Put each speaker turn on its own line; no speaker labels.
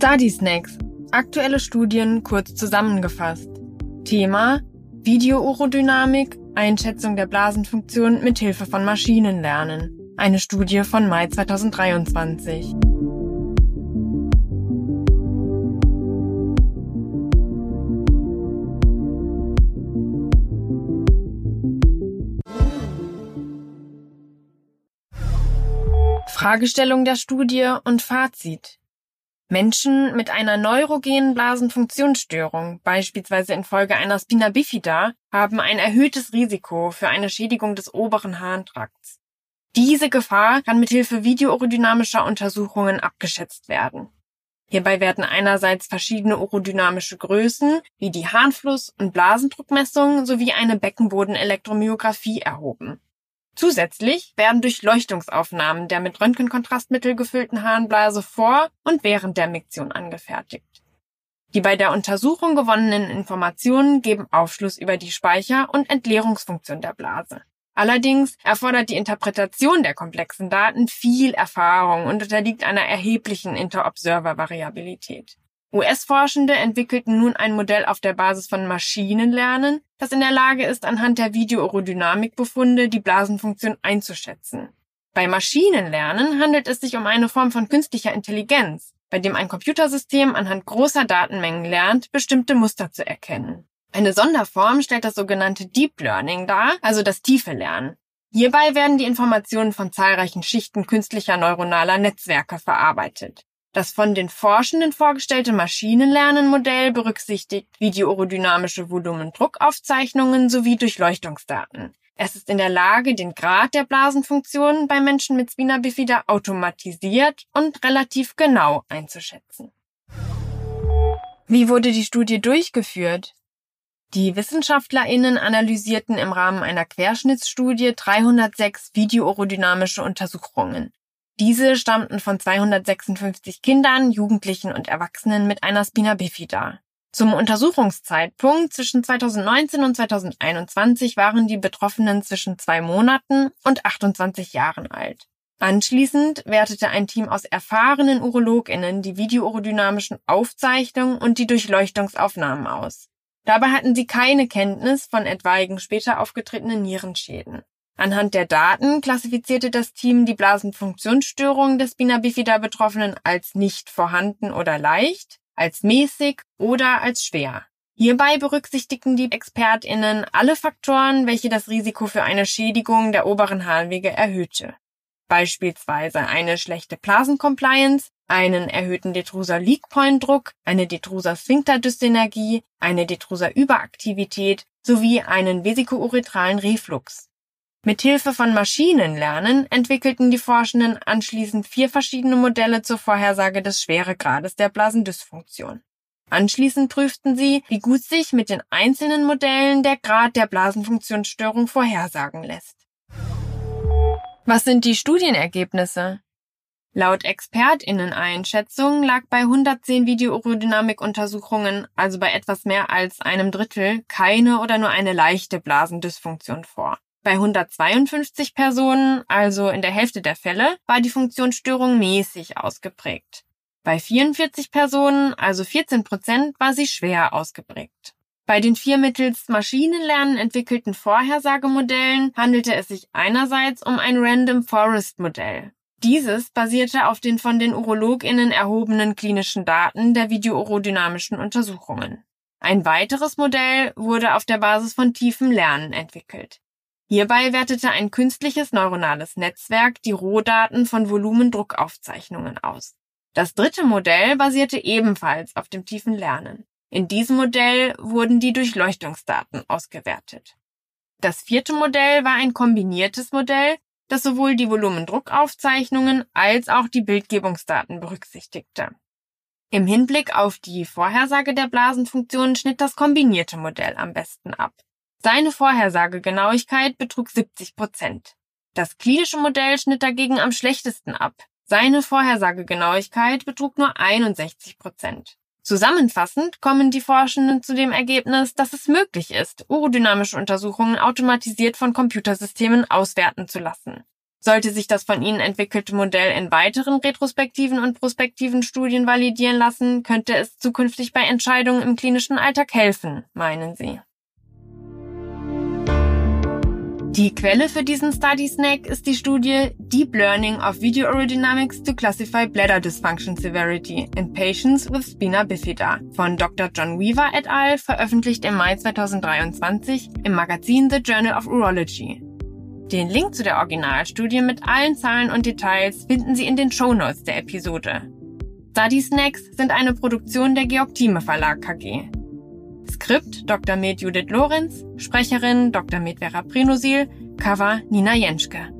Study Snacks. Aktuelle Studien kurz zusammengefasst. Thema Videourodynamik, Einschätzung der Blasenfunktion mit Hilfe von Maschinenlernen. Eine Studie von Mai 2023. Fragestellung der Studie und Fazit. Menschen mit einer neurogenen Blasenfunktionsstörung, beispielsweise infolge einer Spina bifida, haben ein erhöhtes Risiko für eine Schädigung des oberen Harntrakts. Diese Gefahr kann mithilfe videourodynamischer Untersuchungen abgeschätzt werden. Hierbei werden einerseits verschiedene urodynamische Größen wie die Harnfluss- und Blasendruckmessung sowie eine Beckenbodenelektromyographie erhoben. Zusätzlich werden Durchleuchtungsaufnahmen der mit Röntgenkontrastmittel gefüllten Harnblase vor und während der Miktion angefertigt. Die bei der Untersuchung gewonnenen Informationen geben Aufschluss über die Speicher- und Entleerungsfunktion der Blase. Allerdings erfordert die Interpretation der komplexen Daten viel Erfahrung und unterliegt einer erheblichen Interobserver-Variabilität. US-Forschende entwickelten nun ein Modell auf der Basis von Maschinenlernen, das in der Lage ist, anhand der Videourodynamikbefunde die Blasenfunktion einzuschätzen. Bei Maschinenlernen handelt es sich um eine Form von künstlicher Intelligenz, bei dem ein Computersystem anhand großer Datenmengen lernt, bestimmte Muster zu erkennen. Eine Sonderform stellt das sogenannte Deep Learning dar, also das tiefe Lernen. Hierbei werden die Informationen von zahlreichen Schichten künstlicher neuronaler Netzwerke verarbeitet. Das von den Forschenden vorgestellte Maschinenlernenmodell berücksichtigt videoaerodynamische Volumendruckaufzeichnungen sowie Durchleuchtungsdaten. Es ist in der Lage, den Grad der Blasenfunktion bei Menschen mit Spina bifida automatisiert und relativ genau einzuschätzen. Wie wurde die Studie durchgeführt? Die WissenschaftlerInnen analysierten im Rahmen einer Querschnittsstudie 306 videoaerodynamische Untersuchungen. Diese stammten von 256 Kindern, Jugendlichen und Erwachsenen mit einer Spina bifida. Zum Untersuchungszeitpunkt zwischen 2019 und 2021 waren die Betroffenen zwischen zwei Monaten und 28 Jahren alt. Anschließend wertete ein Team aus erfahrenen UrologInnen die videourodynamischen Aufzeichnungen und die Durchleuchtungsaufnahmen aus. Dabei hatten sie keine Kenntnis von etwaigen später aufgetretenen Nierenschäden. Anhand der Daten klassifizierte das Team die Blasenfunktionsstörungen des Spina bifida Betroffenen als nicht vorhanden oder leicht, als mäßig oder als schwer. Hierbei berücksichtigten die ExpertInnen alle Faktoren, welche das Risiko für eine Schädigung der oberen Harnwege erhöhte. Beispielsweise eine schlechte Blasencompliance, einen erhöhten Detruser-Leak-Point-Druck, eine Detruser-Sphincter-Dysenergie, eine Detruser-Überaktivität sowie einen vesikouretralen Reflux. Mithilfe von Maschinenlernen entwickelten die Forschenden anschließend vier verschiedene Modelle zur Vorhersage des Schweregrades der Blasendysfunktion. Anschließend prüften sie, wie gut sich mit den einzelnen Modellen der Grad der Blasenfunktionsstörung vorhersagen lässt. Was sind die Studienergebnisse? Laut ExpertInnen-Einschätzungen lag bei 110 Videourodynamik-Untersuchungen, also bei etwas mehr als einem Drittel, keine oder nur eine leichte Blasendysfunktion vor. Bei 152 Personen, also in der Hälfte der Fälle, war die Funktionsstörung mäßig ausgeprägt. Bei 44 Personen, also 14 Prozent, war sie schwer ausgeprägt. Bei den vier mittels Maschinenlernen entwickelten Vorhersagemodellen handelte es sich einerseits um ein Random Forest Modell. Dieses basierte auf den von den UrologInnen erhobenen klinischen Daten der videourodynamischen Untersuchungen. Ein weiteres Modell wurde auf der Basis von tiefem Lernen entwickelt. Hierbei wertete ein künstliches neuronales Netzwerk die Rohdaten von Volumendruckaufzeichnungen aus. Das dritte Modell basierte ebenfalls auf dem tiefen Lernen. In diesem Modell wurden die Durchleuchtungsdaten ausgewertet. Das vierte Modell war ein kombiniertes Modell, das sowohl die Volumendruckaufzeichnungen als auch die Bildgebungsdaten berücksichtigte. Im Hinblick auf die Vorhersage der Blasenfunktion schnitt das kombinierte Modell am besten ab. Seine Vorhersagegenauigkeit betrug 70 Prozent. Das klinische Modell schnitt dagegen am schlechtesten ab. Seine Vorhersagegenauigkeit betrug nur 61 Prozent. Zusammenfassend kommen die Forschenden zu dem Ergebnis, dass es möglich ist, urodynamische Untersuchungen automatisiert von Computersystemen auswerten zu lassen. Sollte sich das von Ihnen entwickelte Modell in weiteren retrospektiven und prospektiven Studien validieren lassen, könnte es zukünftig bei Entscheidungen im klinischen Alltag helfen, meinen Sie. Die Quelle für diesen Study Snack ist die Studie Deep Learning of Video Aerodynamics to Classify Bladder Dysfunction Severity in Patients with Spina Bifida von Dr. John Weaver et al., veröffentlicht im Mai 2023 im Magazin The Journal of Urology. Den Link zu der Originalstudie mit allen Zahlen und Details finden Sie in den Show Notes der Episode. Study Snacks sind eine Produktion der Georg Thieme Verlag KG. Skript Dr. Med Judith Lorenz, Sprecherin Dr. Med Vera Prenosil, Cover Nina Jenschke.